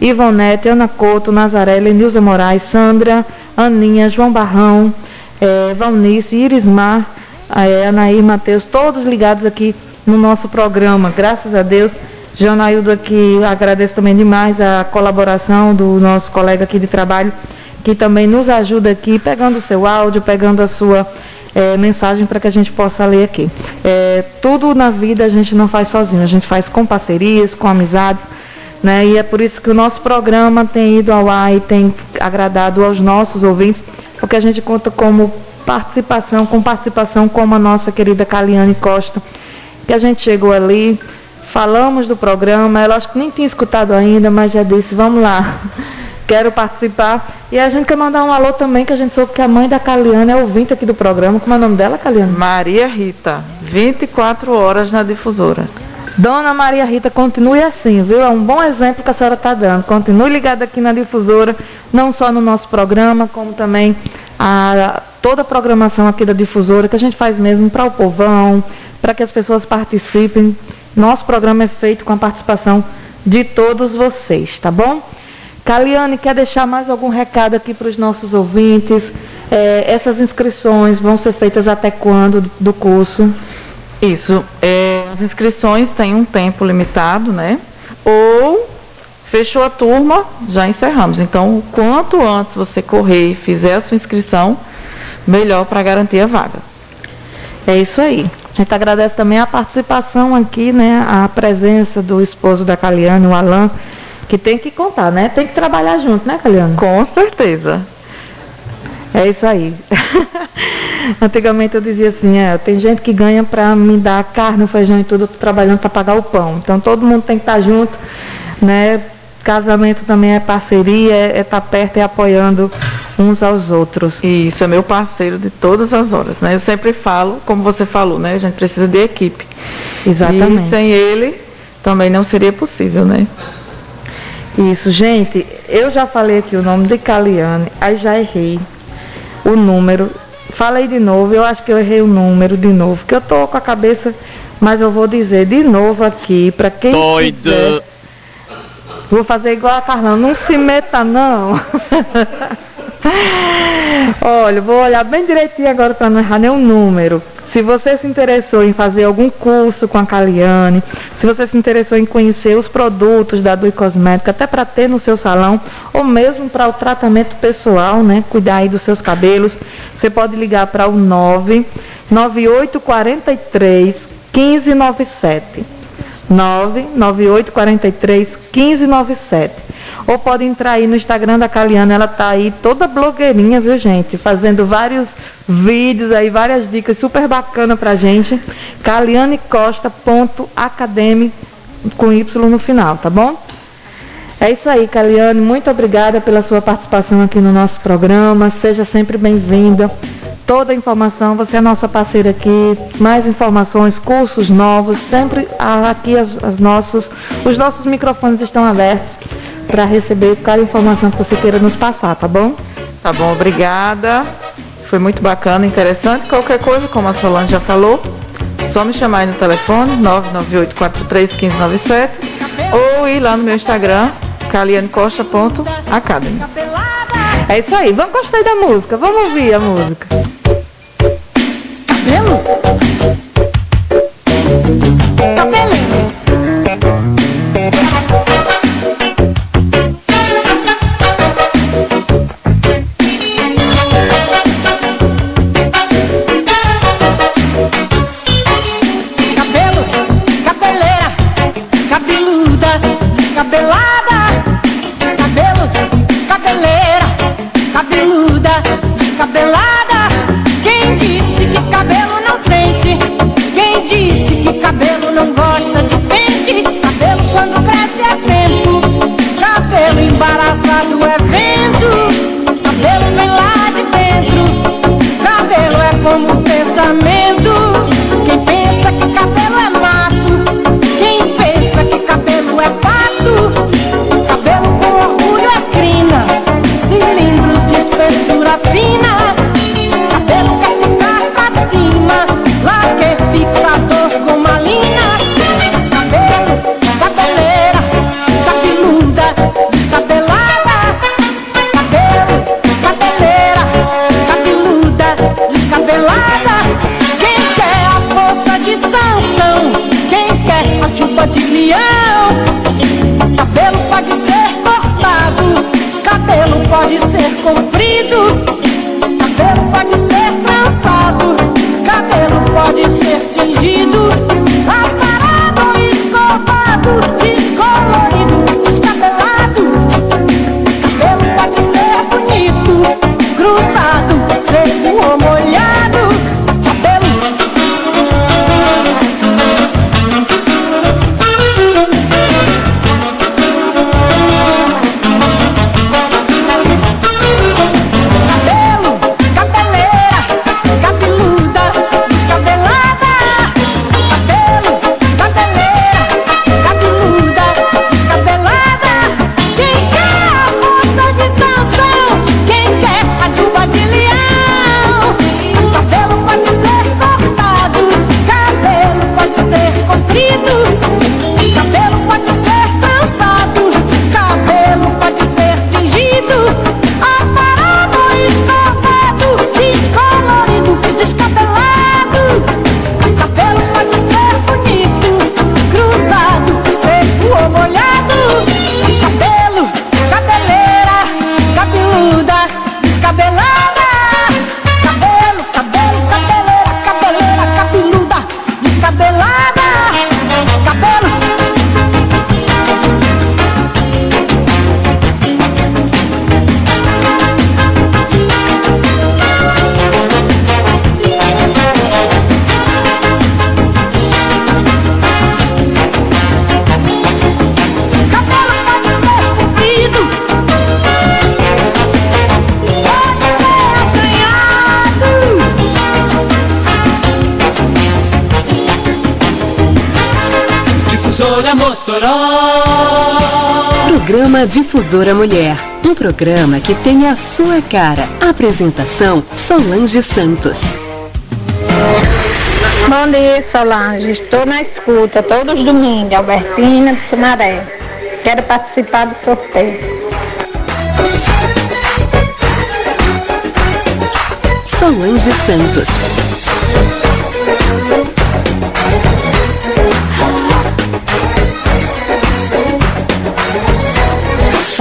Ivonete, Ana Couto, Nazaré, Nilza Moraes, Sandra, Aninha, João Barrão, é, Valnice, Irismar, é, Anaí, Matheus, todos ligados aqui no nosso programa. Graças a Deus. Janaildo aqui, agradeço também demais a colaboração do nosso colega aqui de trabalho, que também nos ajuda aqui, pegando o seu áudio, pegando a sua é, mensagem para que a gente possa ler aqui. É, tudo na vida a gente não faz sozinho, a gente faz com parcerias, com amizades, né? E é por isso que o nosso programa tem ido ao ar e tem agradado aos nossos ouvintes porque a gente conta como participação, com participação como a nossa querida Caliane Costa, que a gente chegou ali, falamos do programa, ela acho que nem tinha escutado ainda, mas já disse, vamos lá, quero participar. E a gente quer mandar um alô também, que a gente soube que a mãe da Caliana é ouvinte aqui do programa. Como é o nome dela, Caliana? Maria Rita, 24 horas na difusora. Dona Maria Rita, continue assim, viu? É um bom exemplo que a senhora está dando. Continue ligada aqui na difusora, não só no nosso programa, como também a, toda a programação aqui da difusora, que a gente faz mesmo para o povão, para que as pessoas participem. Nosso programa é feito com a participação de todos vocês, tá bom? Caliane, quer deixar mais algum recado aqui para os nossos ouvintes? É, essas inscrições vão ser feitas até quando do curso? Isso. É, as inscrições têm um tempo limitado, né? Ou fechou a turma, já encerramos. Então, quanto antes você correr e fizer a sua inscrição, melhor para garantir a vaga. É isso aí. A gente agradece também a participação aqui, né? A presença do esposo da Caliane, o Alain, que tem que contar, né? Tem que trabalhar junto, né, Caliane? Com certeza. É isso aí. Antigamente eu dizia assim, é, tem gente que ganha para me dar carne, feijão e tudo, trabalhando para pagar o pão. Então todo mundo tem que estar tá junto, né? Casamento também é parceria, é estar tá perto e apoiando uns aos outros. Isso, é meu parceiro de todas as horas, né? Eu sempre falo, como você falou, né? A gente precisa de equipe. Exatamente. E sem ele também não seria possível, né? Isso, gente, eu já falei aqui o nome de Caliane, aí já errei o número. Falei de novo, eu acho que eu errei o número de novo, que eu tô com a cabeça, mas eu vou dizer de novo aqui, para quem Doida. Quiser, vou fazer igual a Carlão, não se meta não. Olha, vou olhar bem direitinho agora para não errar nenhum número. Se você se interessou em fazer algum curso com a Caliane, se você se interessou em conhecer os produtos da Dui Cosmética, até para ter no seu salão, ou mesmo para o tratamento pessoal, né? Cuidar aí dos seus cabelos, você pode ligar para o 99843 1597. 99843 1597. Ou pode entrar aí no Instagram da Caliana, ela tá aí toda blogueirinha, viu gente? Fazendo vários vídeos aí, várias dicas super bacana pra gente. calianecosta.academy com Y no final, tá bom? É isso aí, Caliane. Muito obrigada pela sua participação aqui no nosso programa. Seja sempre bem-vinda. Toda a informação, você é nossa parceira aqui. Mais informações, cursos novos, sempre aqui as, as nossos, os nossos microfones estão abertos para receber cada informação que você queira nos passar, tá bom? Tá bom, obrigada. Foi muito bacana, interessante. Qualquer coisa, como a Solange já falou, só me chamar aí no telefone 998431597 ou ir lá no meu Instagram, calianecosta.academy. É isso aí, vamos gostar da música, vamos ouvir a música. Cabelo? Cabelo. Difusora Mossoró. Programa Difusora Mulher. Um programa que tem a sua cara. Apresentação Solange Santos. Bom dia, Solange. Estou na escuta todos os domingos, Albertina de Sumaré. Quero participar do sorteio. Solange Santos.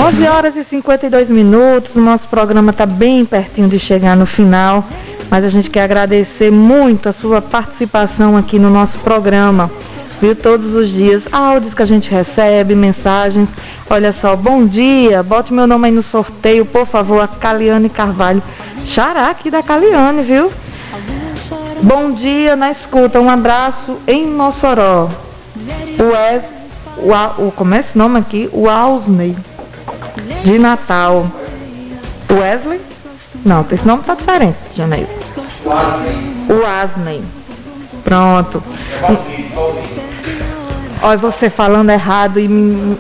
Onze horas e 52 minutos, o nosso programa está bem pertinho de chegar no final, mas a gente quer agradecer muito a sua participação aqui no nosso programa. Viu todos os dias, áudios que a gente recebe, mensagens. Olha só, bom dia, bote meu nome aí no sorteio, por favor, a Caliane Carvalho. Xará aqui da Caliane, viu? Bom dia na escuta, um abraço em Mossoró. O, es, o, o como é esse nome aqui? O Ausney, de Natal. Wesley? Não, esse nome tá diferente, Janeiro. O Asney. Pronto. Olha você falando errado e me-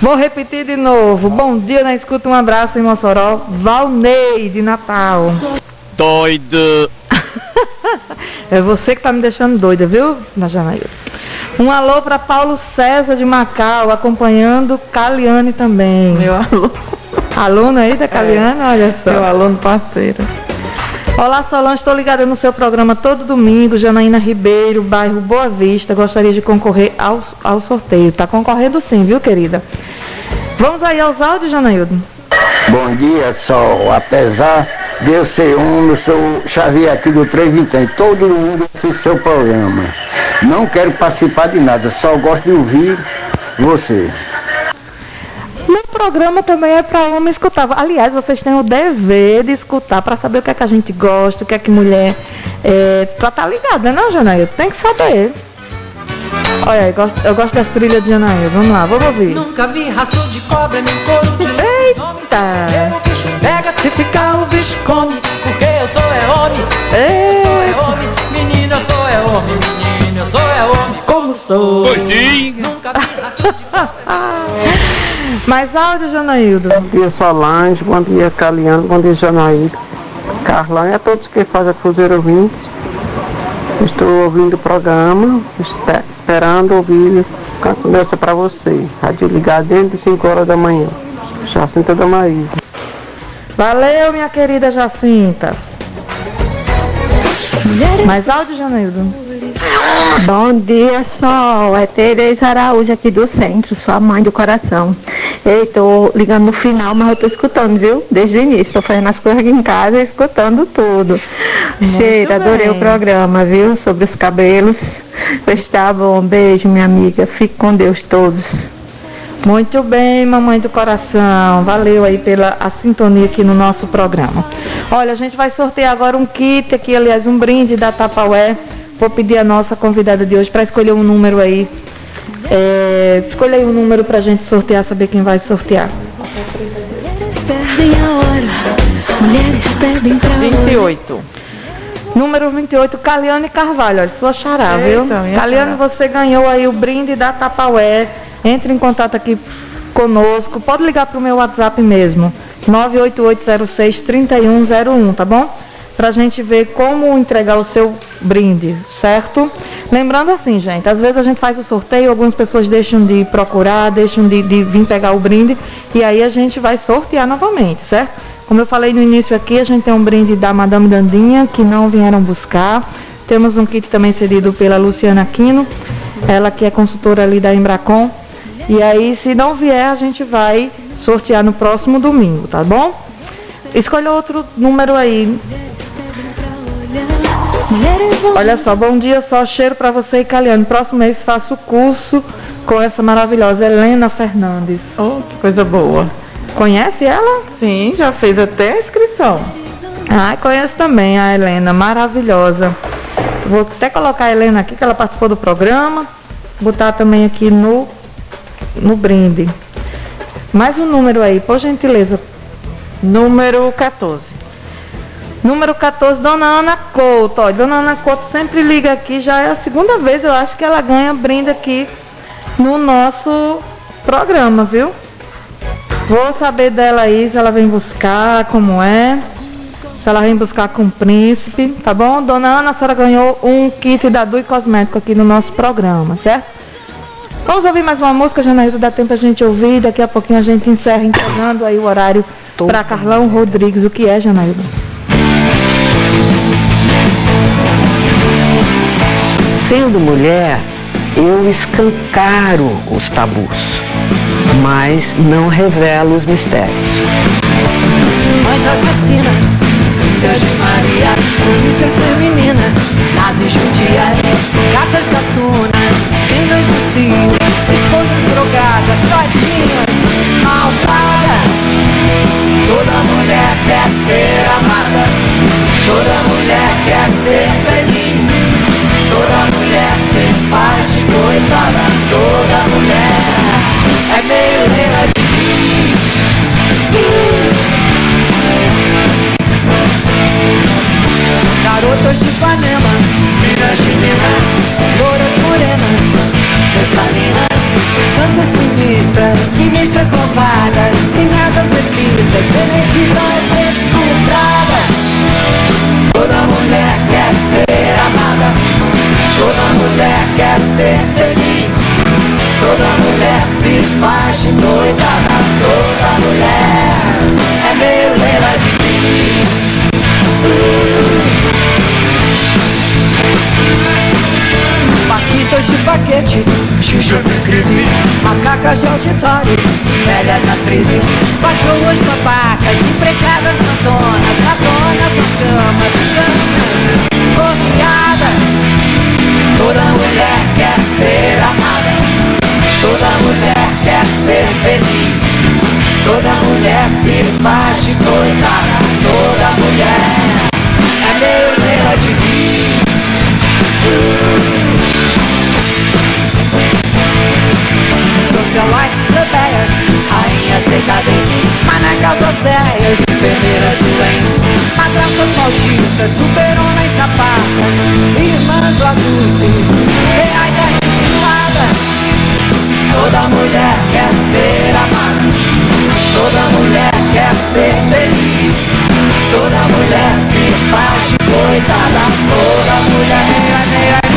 Vou repetir de novo. Bom dia na escuta, um abraço em Mossoró. Valnei de Natal. Doido. É você que tá me deixando doida, viu, na Janaíra? Um alô para Paulo César de Macau, acompanhando Caliane também. Meu aluno. Aluno aí da Caliane, olha só. Meu aluno parceiro. Olá Solange, estou ligada no seu programa todo domingo, Janaína Ribeiro, bairro Boa Vista. Gostaria de concorrer ao, ao sorteio. Tá concorrendo sim, viu, querida? Vamos aí aos áudios, Janaildo. Bom dia, Sol. Apesar de eu ser homem, eu sou Xavier aqui do 320. Todo mundo assiste seu programa. Não quero participar de nada, só gosto de ouvir você. Meu programa também é para homem escutar. Aliás, vocês têm o dever de escutar para saber o que é que a gente gosta, o que é que mulher. É, pra tá ligada, não, Janaíra? Tem que saber. Olha aí, gosto- eu gosto das trilhas de Janaíra. Vamos lá, vamos ouvir. Nunca vi rastro de cobra nem couro de Eita! O bicho pega, se ficar o bicho come, porque eu sou é homem. Eu sou é homem, menina, eu sou é homem, eu sou é homem. Como sou? Nunca de Mais áudio, Janaildo. Bom dia, Solange. Bom dia, Caliano. Bom dia, Janaída. Carlão e a todos que fazem a Cruzeiro ouvintes. Estou ouvindo o programa, espe- esperando ouvir a conversa para você. Rádio ligado desde 5 horas da manhã. Jacinta da Maísa. Valeu, minha querida Jacinta. Mais áudio, Janaildo. Bom dia, Sol. É Tereza Araújo aqui do centro, sua mãe do coração. Ei, tô ligando no final, mas eu tô escutando, viu? Desde o início. Tô fazendo as coisas aqui em casa e escutando tudo. Cheira, adorei bem. o programa, viu? Sobre os cabelos. Pois tá bom. Beijo, minha amiga. Fique com Deus todos. Muito bem, mamãe do coração. Valeu aí pela a sintonia aqui no nosso programa. Olha, a gente vai sortear agora um kit aqui, aliás, um brinde da Tapaué. Vou pedir a nossa convidada de hoje para escolher um número aí. É, escolha aí um número pra gente sortear, saber quem vai sortear. Perdem a hora, mulheres perdem pra hora. 28. Número 28, Caliane Carvalho, olha, sua xará, viu? Eita, minha Caliane, xará. você ganhou aí o brinde da Tapaué. Entre em contato aqui conosco. Pode ligar pro meu WhatsApp mesmo. 98806-3101, tá bom? Pra gente ver como entregar o seu brinde, certo? Lembrando assim, gente, às vezes a gente faz o sorteio, algumas pessoas deixam de procurar, deixam de, de vir pegar o brinde e aí a gente vai sortear novamente, certo? Como eu falei no início aqui, a gente tem um brinde da Madame Dandinha, que não vieram buscar. Temos um kit também cedido pela Luciana Aquino, ela que é consultora ali da Embracon. E aí, se não vier, a gente vai sortear no próximo domingo, tá bom? Escolha outro número aí. Olha só, bom dia, só cheiro pra você e Caliane. Próximo mês faço curso com essa maravilhosa Helena Fernandes. Oh, que coisa boa. Conhece ela? Sim, já fez até a inscrição. Ah, conheço também a Helena, maravilhosa. Vou até colocar a Helena aqui, que ela participou do programa. Botar também aqui no, no brinde. Mais um número aí, por gentileza. Número 14. Número 14, Dona Ana Couto. Ó, Dona Ana Couto sempre liga aqui, já é a segunda vez, eu acho que ela ganha brinde aqui no nosso programa, viu? Vou saber dela aí se ela vem buscar, como é. Se ela vem buscar com o príncipe, tá bom? Dona Ana, a senhora ganhou um kit da Dui Cosmético aqui no nosso programa, certo? Vamos ouvir mais uma música, Janaída, dá tempo a gente ouvir, daqui a pouquinho a gente encerra entregando aí o horário para Carlão Rodrigues. O que é, Janaída? Sendo mulher, eu escancaro os tabus, mas não revelo os mistérios. Mãe das vacinas, filhas de Maria, polícias femininas, nazis judias, gatas gatunas, lindas do cio, esposas drogadas, tadinhas, malvadas. Toda mulher quer ser amada, toda mulher quer ser feliz, toda mulher se faz de coitada, toda mulher é meio leila de Garotas de Ipanema, meninas chilenas, louras morenas, metalina, tantas sinistras, ministras roubadas, pinhadas felizes, beneditas descontradas. Toda mulher quer ser toda mulher quer ser feliz, toda mulher se faz de noitada, toda mulher. É meio leila de mim. Paquitas de paquete, xuxa crime, macacas de auditório, velhas atrizes, patroas babacas, empregadas sandonas, madonas na cama, ciganas, confiadas. Toda mulher quer ser amada, toda mulher quer ser feliz, toda mulher se faz de coitada, toda mulher é meio leila de mim. Socialites plebeias, rainhas decadentes, manacas odeias, enfermeiras doentes, madraças malditas, superona incapaz, irmãs adultas, reais insinuadas. Toda mulher quer ser amada, toda mulher quer ser feliz, toda mulher se faz coitada, toda mulher é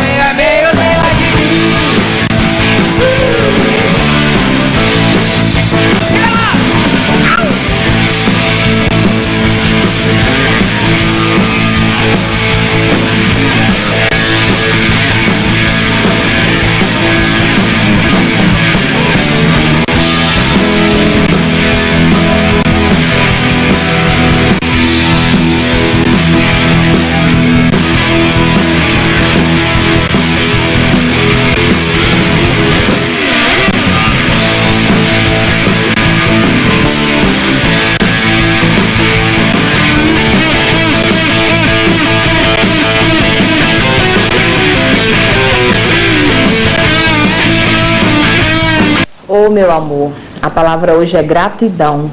meu amor, a palavra hoje é gratidão.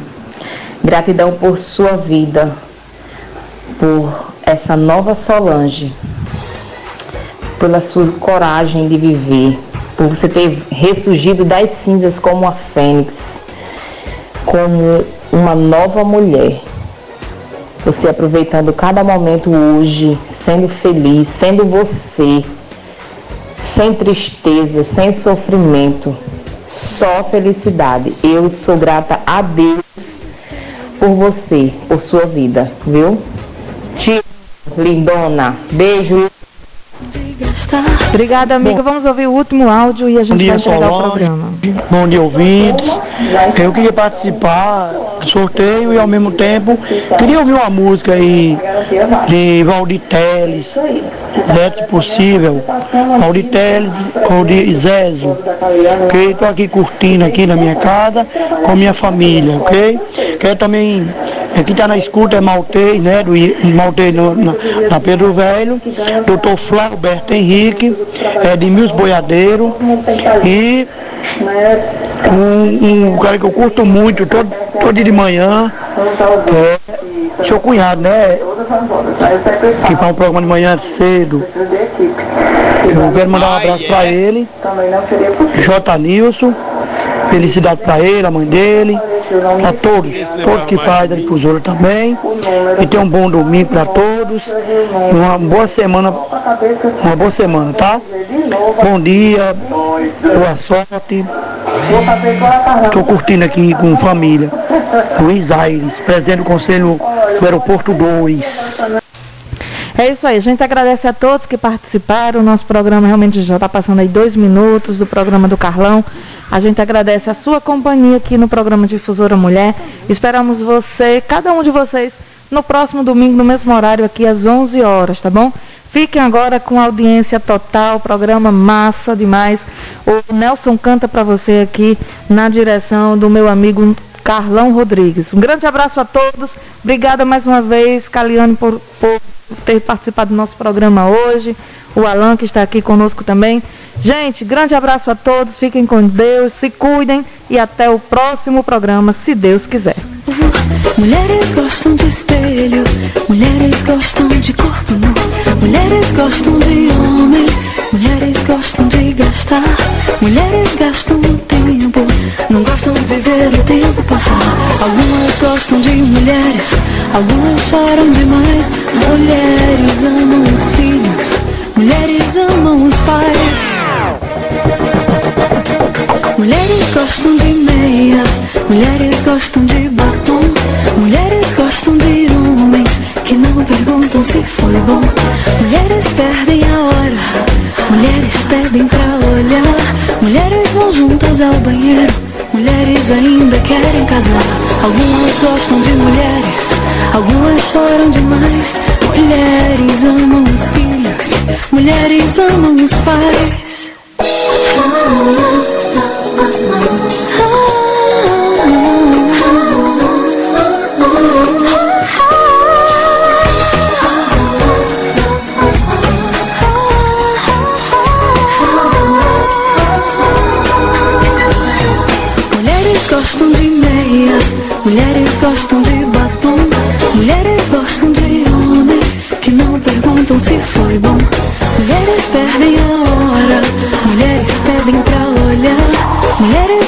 Gratidão por sua vida, por essa nova Solange, pela sua coragem de viver, por você ter ressurgido das cinzas como a fênix, como uma nova mulher. Você aproveitando cada momento hoje, sendo feliz, sendo você, sem tristeza, sem sofrimento, só felicidade. Eu sou grata a Deus por você, por sua vida, viu? Amo, lindona. Beijo. Obrigada, amiga. Vamos ouvir o último áudio e a Bom gente vai dia, entregar o Solange. programa. Bom dia, ouvintes. Eu queria participar do sorteio e ao mesmo tempo queria ouvir uma música aí de Valdir Teles, se possível. Valdir Teles, Valdir Zezo. Ok? Estou aqui curtindo aqui na minha casa com minha família, ok? Quero também Aqui está na escuta é Maltei, né? Do Maltei no- na, na Pedro Velho, doutor Flauberto Henrique, é, de Mills Boiadeiro e um, um cara que eu curto muito, todo, todo dia de manhã, é seu cunhado, né? Que faz um programa de manhã cedo. Eu quero mandar um abraço para ele. J. Nilson. Felicidade para ele, a mãe dele, para todos, todos que fazem da difusora também. E tenha um bom domingo para todos. Uma boa semana, uma boa semana, tá? Bom dia, boa sorte. Estou curtindo aqui com família. Luiz Aires, presidente do Conselho do Aeroporto 2. É isso aí, a gente agradece a todos que participaram. O nosso programa realmente já está passando aí dois minutos do programa do Carlão. A gente agradece a sua companhia aqui no programa Difusora Mulher. Esperamos você, cada um de vocês, no próximo domingo, no mesmo horário, aqui às 11 horas, tá bom? Fiquem agora com audiência total, programa massa demais. O Nelson canta para você aqui na direção do meu amigo Carlão Rodrigues. Um grande abraço a todos. Obrigada mais uma vez, Caliane, por, por ter participado do nosso programa hoje. O Alan, que está aqui conosco também. Gente, grande abraço a todos. Fiquem com Deus, se cuidem e até o próximo programa, se Deus quiser. Mulheres gostam de espelho, mulheres gostam de corpo nu, mulheres gostam de homem, mulheres gostam de gastar, mulheres gastam o tempo, não gostam de ver o. Algumas gostam de mulheres, algumas choram demais. Mulheres amam os filhos, mulheres amam os pais. Mulheres gostam de meia, mulheres gostam de batom, mulheres gostam de homem que não perguntam se foi bom. Mulheres perdem a hora, mulheres pedem pra olhar, mulheres vão juntas ao banheiro, mulheres ainda querem casar. Algumas gostam de mulheres, algumas choram demais. Mulheres amam os filhos, mulheres amam os pais.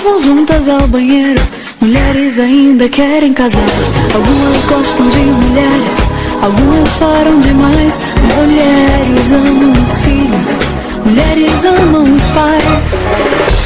Vão juntas ao banheiro Mulheres ainda querem casar. Algumas gostam de mulheres Algumas choram demais. Mulheres amam os filhos Mulheres amam os pais.